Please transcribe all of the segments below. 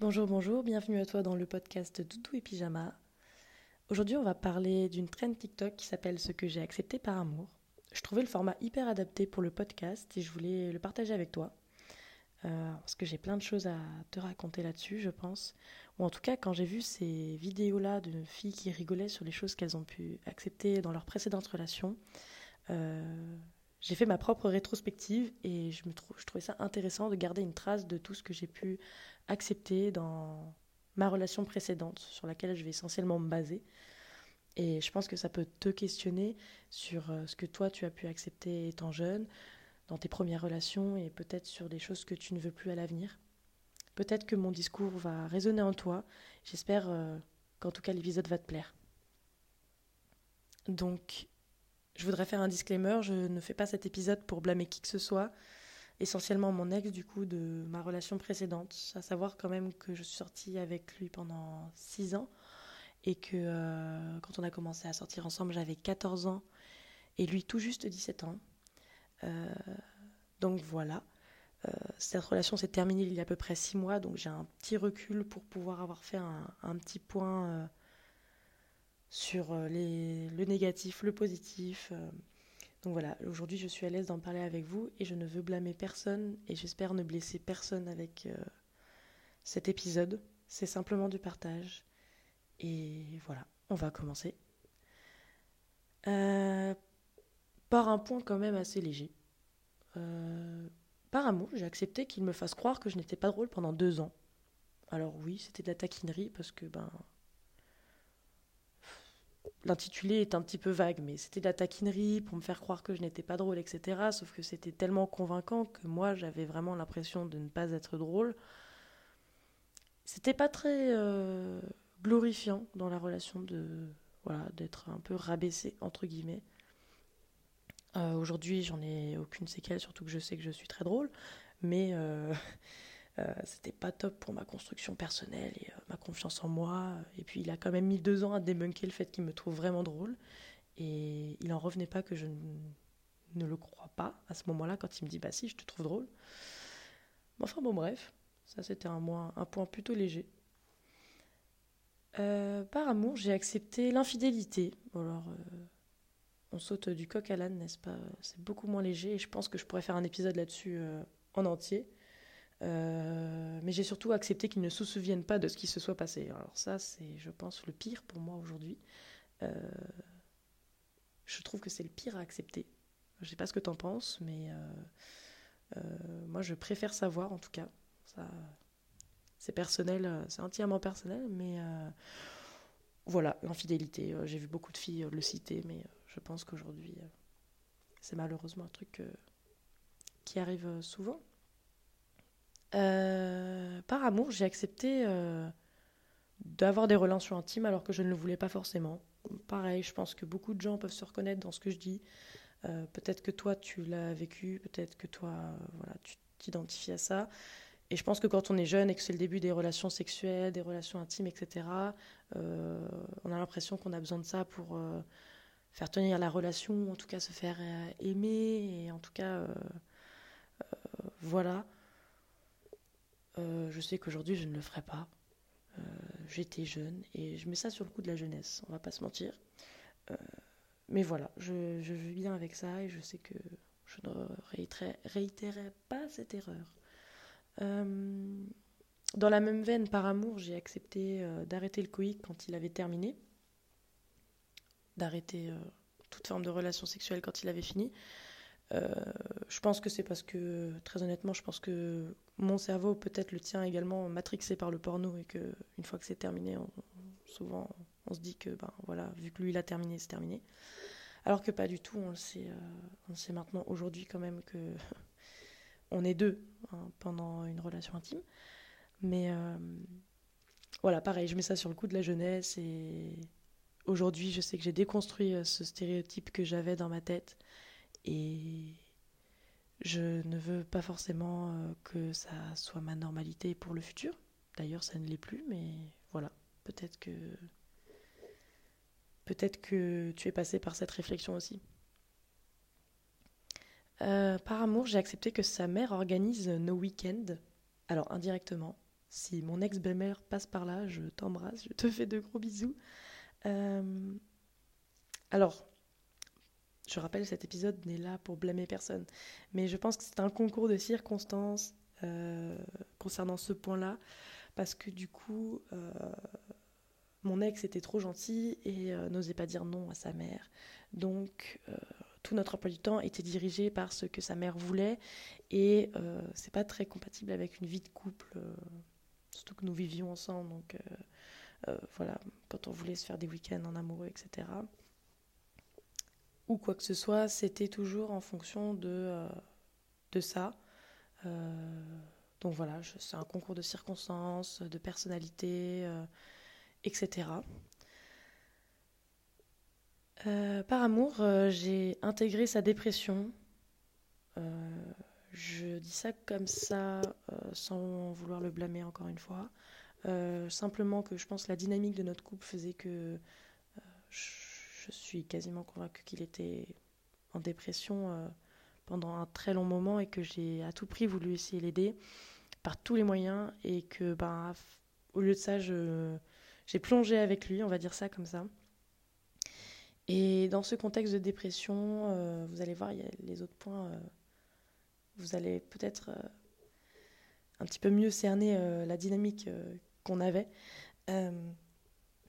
Bonjour, bonjour, bienvenue à toi dans le podcast Doudou et Pyjama. Aujourd'hui, on va parler d'une trend TikTok qui s'appelle Ce que j'ai accepté par amour. Je trouvais le format hyper adapté pour le podcast et je voulais le partager avec toi. Euh, parce que j'ai plein de choses à te raconter là-dessus, je pense. Ou en tout cas, quand j'ai vu ces vidéos-là de filles qui rigolaient sur les choses qu'elles ont pu accepter dans leurs précédentes relations, euh, j'ai fait ma propre rétrospective et je, trouvais ça intéressant de garder une trace de tout ce que j'ai pu accepter dans ma relation précédente, sur laquelle je vais essentiellement me baser. Et je pense que ça peut te questionner sur euh, ce que toi tu as pu accepter étant jeune, dans tes premières relations et peut-être sur des choses que tu ne veux plus à l'avenir. Peut-être que mon discours va résonner en toi. J'espère euh, qu'en tout cas l'épisode va te plaire. Donc, je voudrais faire un disclaimer, je ne fais pas cet épisode pour blâmer qui que ce soit, essentiellement mon ex du coup de ma relation précédente, à savoir quand même que je suis sortie avec lui pendant 6 ans et que euh, quand on a commencé à sortir ensemble j'avais 14 ans et lui tout juste 17 ans. Euh, donc voilà. Euh, cette relation s'est terminée il y a à peu près six mois, donc j'ai un petit recul pour pouvoir avoir fait un, petit point sur les, le négatif, le positif. Donc voilà, aujourd'hui je suis à l'aise d'en parler avec vous et je ne veux blâmer personne et j'espère ne blesser personne avec cet épisode. C'est simplement du partage. Et voilà, on va commencer. par un point quand même assez léger. Euh, par amour, j'ai accepté qu'il me fasse croire que je n'étais pas drôle pendant deux ans. Alors oui, c'était de la taquinerie parce que ben l'intitulé est un petit peu vague, mais c'était de la taquinerie pour me faire croire que je n'étais pas drôle, etc. Sauf que c'était tellement convaincant que moi j'avais vraiment l'impression de ne pas être drôle. C'était pas très euh, glorifiant dans la relation de voilà d'être un peu rabaissé entre guillemets. Euh, aujourd'hui, j'en ai aucune séquelle, surtout que je sais que je suis très drôle, mais euh, c'était pas top pour ma construction personnelle confiance en moi. Et puis, il a quand même mis deux ans à débunker le fait qu'il me trouve vraiment drôle, et il en revenait pas que je ne le crois pas à ce moment-là quand il me dit bah si, je te trouve drôle. Enfin bon, bref, ça c'était un, point plutôt léger. par amour, j'ai accepté l'infidélité. Alors, on saute du coq à l'âne, n'est-ce pas? C'est beaucoup moins léger et je pense que je pourrais faire un épisode là-dessus euh, en entier. Euh, mais j'ai surtout accepté qu'ils ne se souviennent pas de ce qui se soit passé. Alors ça, c'est, je pense, le pire pour moi aujourd'hui. Euh, je trouve que c'est le pire à accepter. Je ne sais pas ce que tu en penses, mais moi, je préfère savoir, en tout cas. Ça, c'est personnel, c'est entièrement personnel, mais voilà, l'infidélité. J'ai vu beaucoup de filles le citer, mais je pense qu'aujourd'hui, euh, c'est malheureusement un truc euh, qui arrive euh, par amour, j'ai accepté d'avoir des relations intimes alors que je ne le voulais pas forcément. Pareil, je pense que beaucoup de gens peuvent se reconnaître dans ce que je dis. peut-être que toi, tu l'as vécu, peut-être que toi, voilà, tu t'identifies à ça. Et je pense que quand on est jeune et que c'est le début des relations sexuelles, des relations intimes, etc., on a l'impression qu'on a besoin de ça pour faire tenir la relation, en tout cas se faire euh, aimer, et en tout cas, euh, euh, je sais qu'aujourd'hui, je ne le ferai pas. J'étais jeune et je mets ça sur le coup de la jeunesse, on va pas se mentir. mais voilà, je, vis bien avec ça et je sais que je ne réitérerai pas cette erreur. dans la même veine, par amour, j'ai accepté d'arrêter le coïc quand il avait terminé d'arrêter euh, toute forme de relation sexuelle quand il avait fini. Euh, je pense que c'est parce que, très honnêtement, je pense que mon cerveau, peut-être le tien également, matrixé par le porno et que une fois que c'est terminé, souvent on se dit que, ben voilà, vu que lui il a terminé, c'est terminé. Alors que pas du tout, on le sait, euh, on sait maintenant aujourd'hui quand même que on est deux hein, pendant une relation intime. Mais voilà, pareil, je mets ça sur le coup de la jeunesse et aujourd'hui, je sais que j'ai déconstruit euh, ce stéréotype que j'avais dans ma tête et je ne veux pas forcément euh, que ça soit ma normalité pour le futur. D'ailleurs, ça ne l'est plus, mais voilà, peut-être que peut-être que tu es passé par cette réflexion aussi. Euh, par amour, j'ai accepté que sa mère organise nos week-ends, alors indirectement, si mon ex-belle-mère passe par là, je t'embrasse, je te fais de gros bisous. Euh, alors, je rappelle, cet épisode n'est là pour blâmer personne, mais je pense que c'est un concours de circonstances euh, concernant ce point-là, parce que du coup, euh, mon ex était trop gentil et n'osait pas dire non à sa mère. Donc, tout notre emploi du temps était dirigé par ce que sa mère voulait, et c'est pas très compatible avec une vie de couple surtout que nous vivions ensemble, donc euh, euh, voilà, quand on voulait se faire des week-ends en amoureux, etc. Ou quoi que ce soit, c'était toujours en fonction de, euh, de ça. donc voilà, c'est un concours de circonstances, de personnalité, etc. par amour, j'ai intégré sa dépression. Je dis ça comme ça, euh, sans vouloir le blâmer encore une fois. Euh, simplement que je pense que la dynamique de notre couple faisait que euh, je, suis quasiment convaincue qu'il était en dépression pendant un très long moment et que j'ai à tout prix voulu essayer l'aider par tous les moyens et que ben, au lieu de ça, j'ai plongé avec lui, on va dire ça comme ça. Et dans ce contexte de dépression, vous allez voir, il y a les autres points vous allez peut-être euh, un petit peu mieux cerner euh, la dynamique euh, qu'on avait.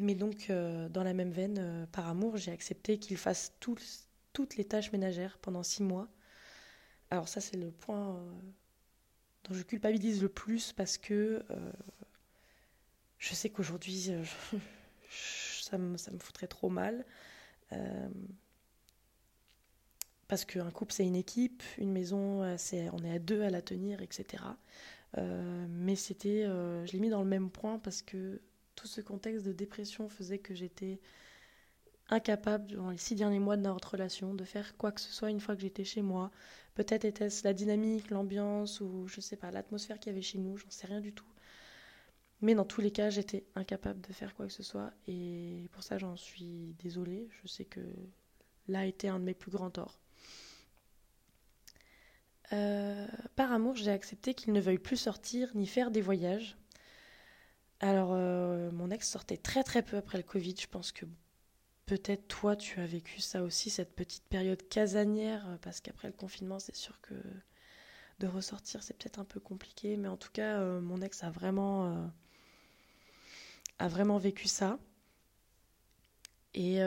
Mais donc, dans la même veine, par amour, j'ai accepté qu'il fasse toutes les tâches ménagères pendant six mois. Alors ça, c'est le point dont je culpabilise le plus parce que je sais qu'aujourd'hui, ça, me, ça foutrait trop mal. Parce qu'un couple, c'est une équipe, une maison, euh, on est à deux à la tenir, etc. Euh, mais c'était, euh, je l'ai mis dans le même point parce que tout ce contexte de dépression faisait que j'étais incapable, durant les six derniers mois de notre relation, de faire quoi que ce soit une fois que j'étais chez moi. Peut-être était-ce la dynamique, l'ambiance ou je sais pas, l'atmosphère qu'il y avait chez nous, j'en sais rien du tout. Mais dans tous les cas, j'étais incapable de faire quoi que ce soit et pour ça, j'en suis désolée. Je sais que là a été un de mes plus grands torts. Euh, par amour, j'ai accepté qu'il ne veuille plus sortir ni faire des voyages. Alors, euh, mon ex sortait très très peu après le Covid. Je pense que peut-être toi, tu as vécu ça aussi, cette petite période casanière, euh, parce qu'après le confinement, c'est sûr que de ressortir, c'est peut-être un peu compliqué. Mais en tout cas, mon ex a vraiment, vécu ça. Et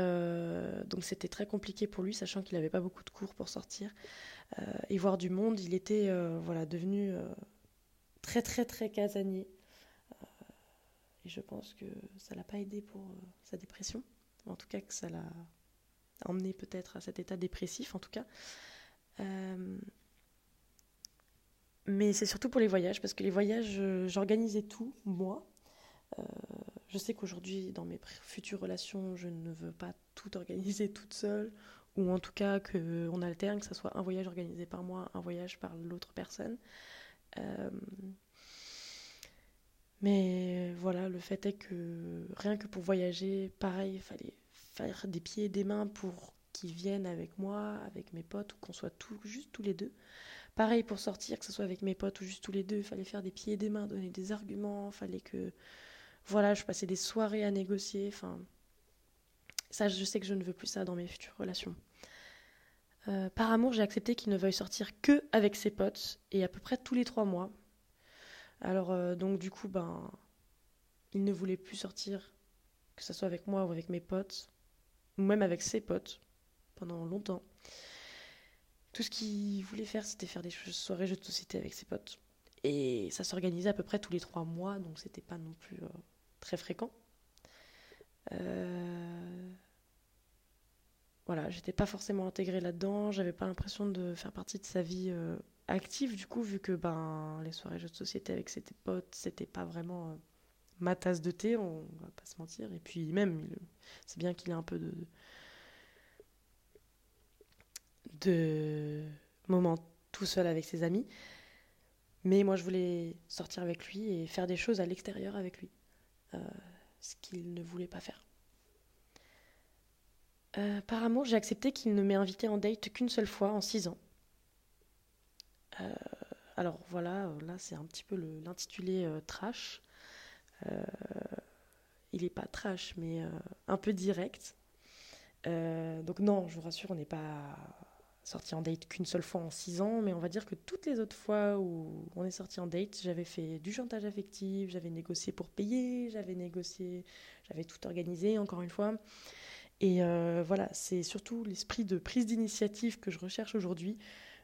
donc c'était très compliqué pour lui, sachant qu'il n'avait pas beaucoup de cours pour sortir. Euh, et voir du monde, il était euh, voilà, devenu euh, très très très casanier. Et je pense que ça l'a pas aidé pour sa dépression. En tout cas, que ça l'a emmené peut-être à cet état dépressif, en tout cas. mais c'est surtout pour les voyages, parce que les voyages, j'organisais tout, moi. je sais qu'aujourd'hui, dans mes futures relations, je ne veux pas tout organiser toute seule ou en tout cas qu'on alterne, que ce soit un voyage organisé par moi, un voyage par l'autre personne. Euh, mais voilà, le fait est que rien que pour voyager, pareil, il fallait faire des pieds et des mains pour qu'ils viennent avec moi, avec mes potes, ou qu'on soit juste tous les deux. Pareil pour sortir, que ce soit avec mes potes ou juste tous les deux, il fallait faire des pieds et des mains, donner des arguments, fallait que... Voilà, je passais des soirées à négocier, enfin... Ça, je sais que je ne veux plus ça dans mes futures relations. Euh, par amour, j'ai accepté qu'il ne veuille sortir que avec ses potes et à peu près tous les trois mois. Alors, euh, donc, du coup, ben, il ne voulait plus sortir, que ce soit avec moi ou avec mes potes, ou même avec ses potes, pendant longtemps. Tout ce qu'il voulait faire, c'était faire des soirées jeux de société avec ses potes. Et ça s'organisait à peu près tous les trois mois, donc c'était pas non plus euh, très fréquent. Euh, voilà, j'étais pas forcément intégrée là-dedans, j'avais pas l'impression de faire partie de sa vie euh, active du coup, vu que ben les soirées jeux de société avec ses potes, c'était pas vraiment ma tasse de thé, on va pas se mentir. Et puis même, c'est bien qu'il ait un peu de de moments tout seul avec ses amis, mais moi je voulais sortir avec lui et faire des choses à l'extérieur avec lui ce qu'il ne voulait pas faire. Euh, par amour, j'ai accepté qu'il ne m'ait invité en date qu'une seule fois en six ans. Euh, alors voilà, euh, là c'est un petit peu l'intitulé trash. Il est pas trash, mais un peu direct. donc non, je vous rassure, on n'est pas sorti en date qu'une seule fois en six ans, mais on va dire que toutes les autres fois où on est sorti en date, j'avais fait du chantage affectif, j'avais négocié pour payer, j'avais négocié, j'avais tout organisé, encore une fois. Et euh, voilà, c'est surtout l'esprit de prise d'initiative que je recherche aujourd'hui.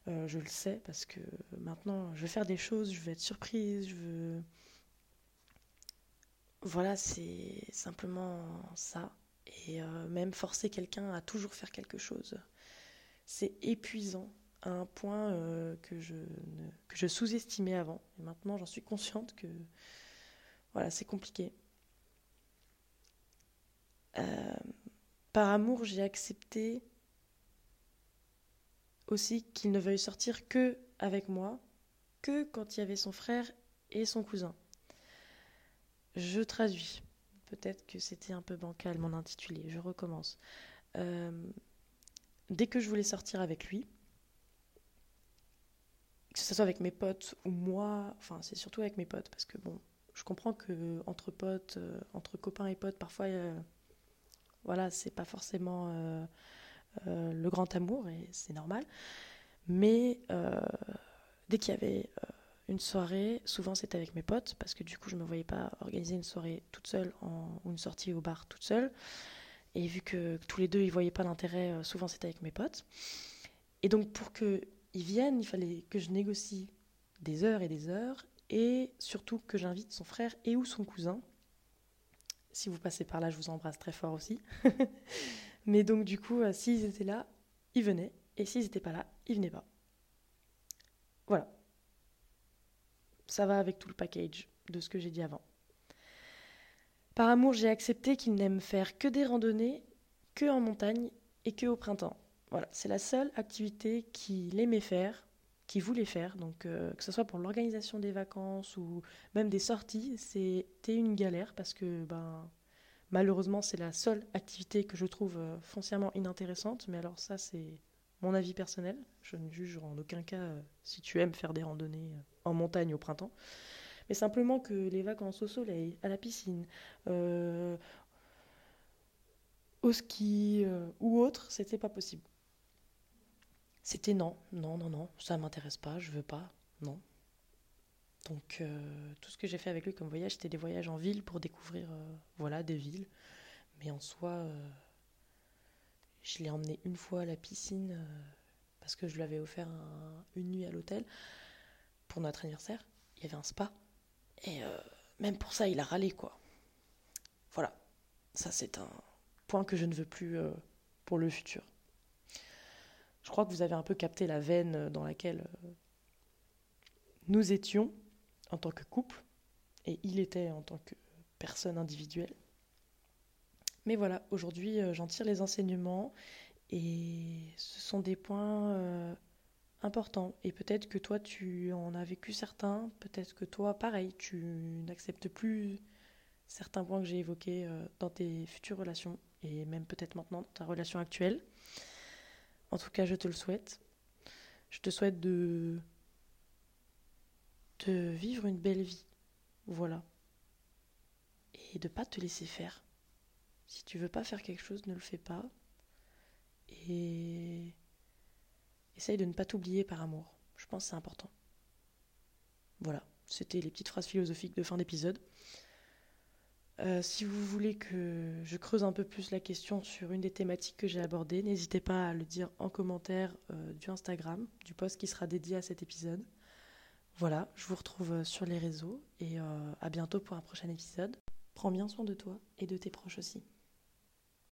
Euh, je le sais parce que maintenant, je veux faire des choses, je veux être surprise, je veux. Voilà, c'est simplement ça. Et euh, même forcer quelqu'un à toujours faire quelque chose c'est épuisant à un point euh, que je, je sous-estimais avant. Et maintenant, j'en suis consciente que voilà, c'est compliqué. Euh, par amour, j'ai accepté aussi qu'il ne veuille sortir que avec moi, que quand il y avait son frère et son cousin. Je traduis. Peut-être que c'était un peu bancal mon intitulé. Je recommence. Euh, dès que je voulais sortir avec lui, que ce soit avec mes potes ou moi, enfin c'est surtout avec mes potes parce que bon, je comprends que entre potes, euh, entre copains et potes, parfois, euh, voilà, c'est pas forcément le grand amour et c'est normal. Mais dès qu'il y avait une soirée, souvent c'était avec mes potes parce que du coup je me voyais pas organiser une soirée toute seule ou une sortie au bar toute seule. Et vu que tous les deux, ils voyaient pas l'intérêt, euh, souvent c'était avec mes potes. Et donc pour qu'ils viennent, il fallait que je négocie des heures et des heures, et surtout que j'invite son frère et ou son cousin. Si vous passez par là, je vous embrasse très fort aussi. Mais donc du coup, euh, s'ils étaient là, ils venaient, et s'ils n'étaient pas là, ils venaient pas. Voilà. Ça va avec tout le package de ce que j'ai dit avant. Par amour, j'ai accepté qu'il n'aime faire que des randonnées, que en montagne et que au printemps. Voilà, c'est la seule activité qu'il aimait faire, qu'il voulait faire. Donc, euh, que ce soit pour l'organisation des vacances ou même des sorties, c'était une galère parce que, ben, malheureusement, c'est la seule activité que je trouve euh, foncièrement inintéressante. Mais alors, ça, c'est mon avis personnel. Je ne juge en aucun cas euh, si tu aimes faire des randonnées en montagne au printemps mais simplement que les vacances au soleil, à la piscine, euh, au ski euh, ou autre, c'était pas possible. C'était non, non, non, non, ça m'intéresse pas, je veux pas, non. Donc euh, tout ce que j'ai fait avec lui comme voyage, c'était des voyages en ville pour découvrir, voilà, des villes. Mais en soi, je l'ai emmené une fois à la piscine parce que je lui avais offert une nuit à l'hôtel pour notre anniversaire. Il y avait un spa et euh, même pour ça, il a râlé, quoi. Voilà. Ça, c'est un point que je ne veux plus euh, pour le futur. Je crois que vous avez un peu capté la veine dans laquelle euh, nous étions en tant que couple, et il était en tant que personne individuelle. Mais voilà, aujourd'hui, j'en tire les enseignements, et ce sont des points important. Et peut-être que toi, tu en as vécu certains, peut-être que toi, pareil, tu n'acceptes plus certains points que j'ai évoqués euh, dans tes futures relations, et même peut-être maintenant dans ta relation actuelle. En tout cas, je te le souhaite. Je te souhaite de, de vivre une belle vie. Voilà. Et de pas te laisser faire. Si tu veux pas faire quelque chose, ne le fais pas. Et Essaye de ne pas t'oublier par amour. Je pense que c'est important. Voilà, c'était les petites phrases philosophiques de fin d'épisode. Euh, si vous voulez que je creuse un peu plus la question sur une des thématiques que j'ai abordées, n'hésitez pas à le dire en commentaire euh, du Instagram, du post qui sera dédié à cet épisode. Voilà, je vous retrouve euh, sur les réseaux et à bientôt pour un prochain épisode. Prends bien soin de toi et de tes proches aussi.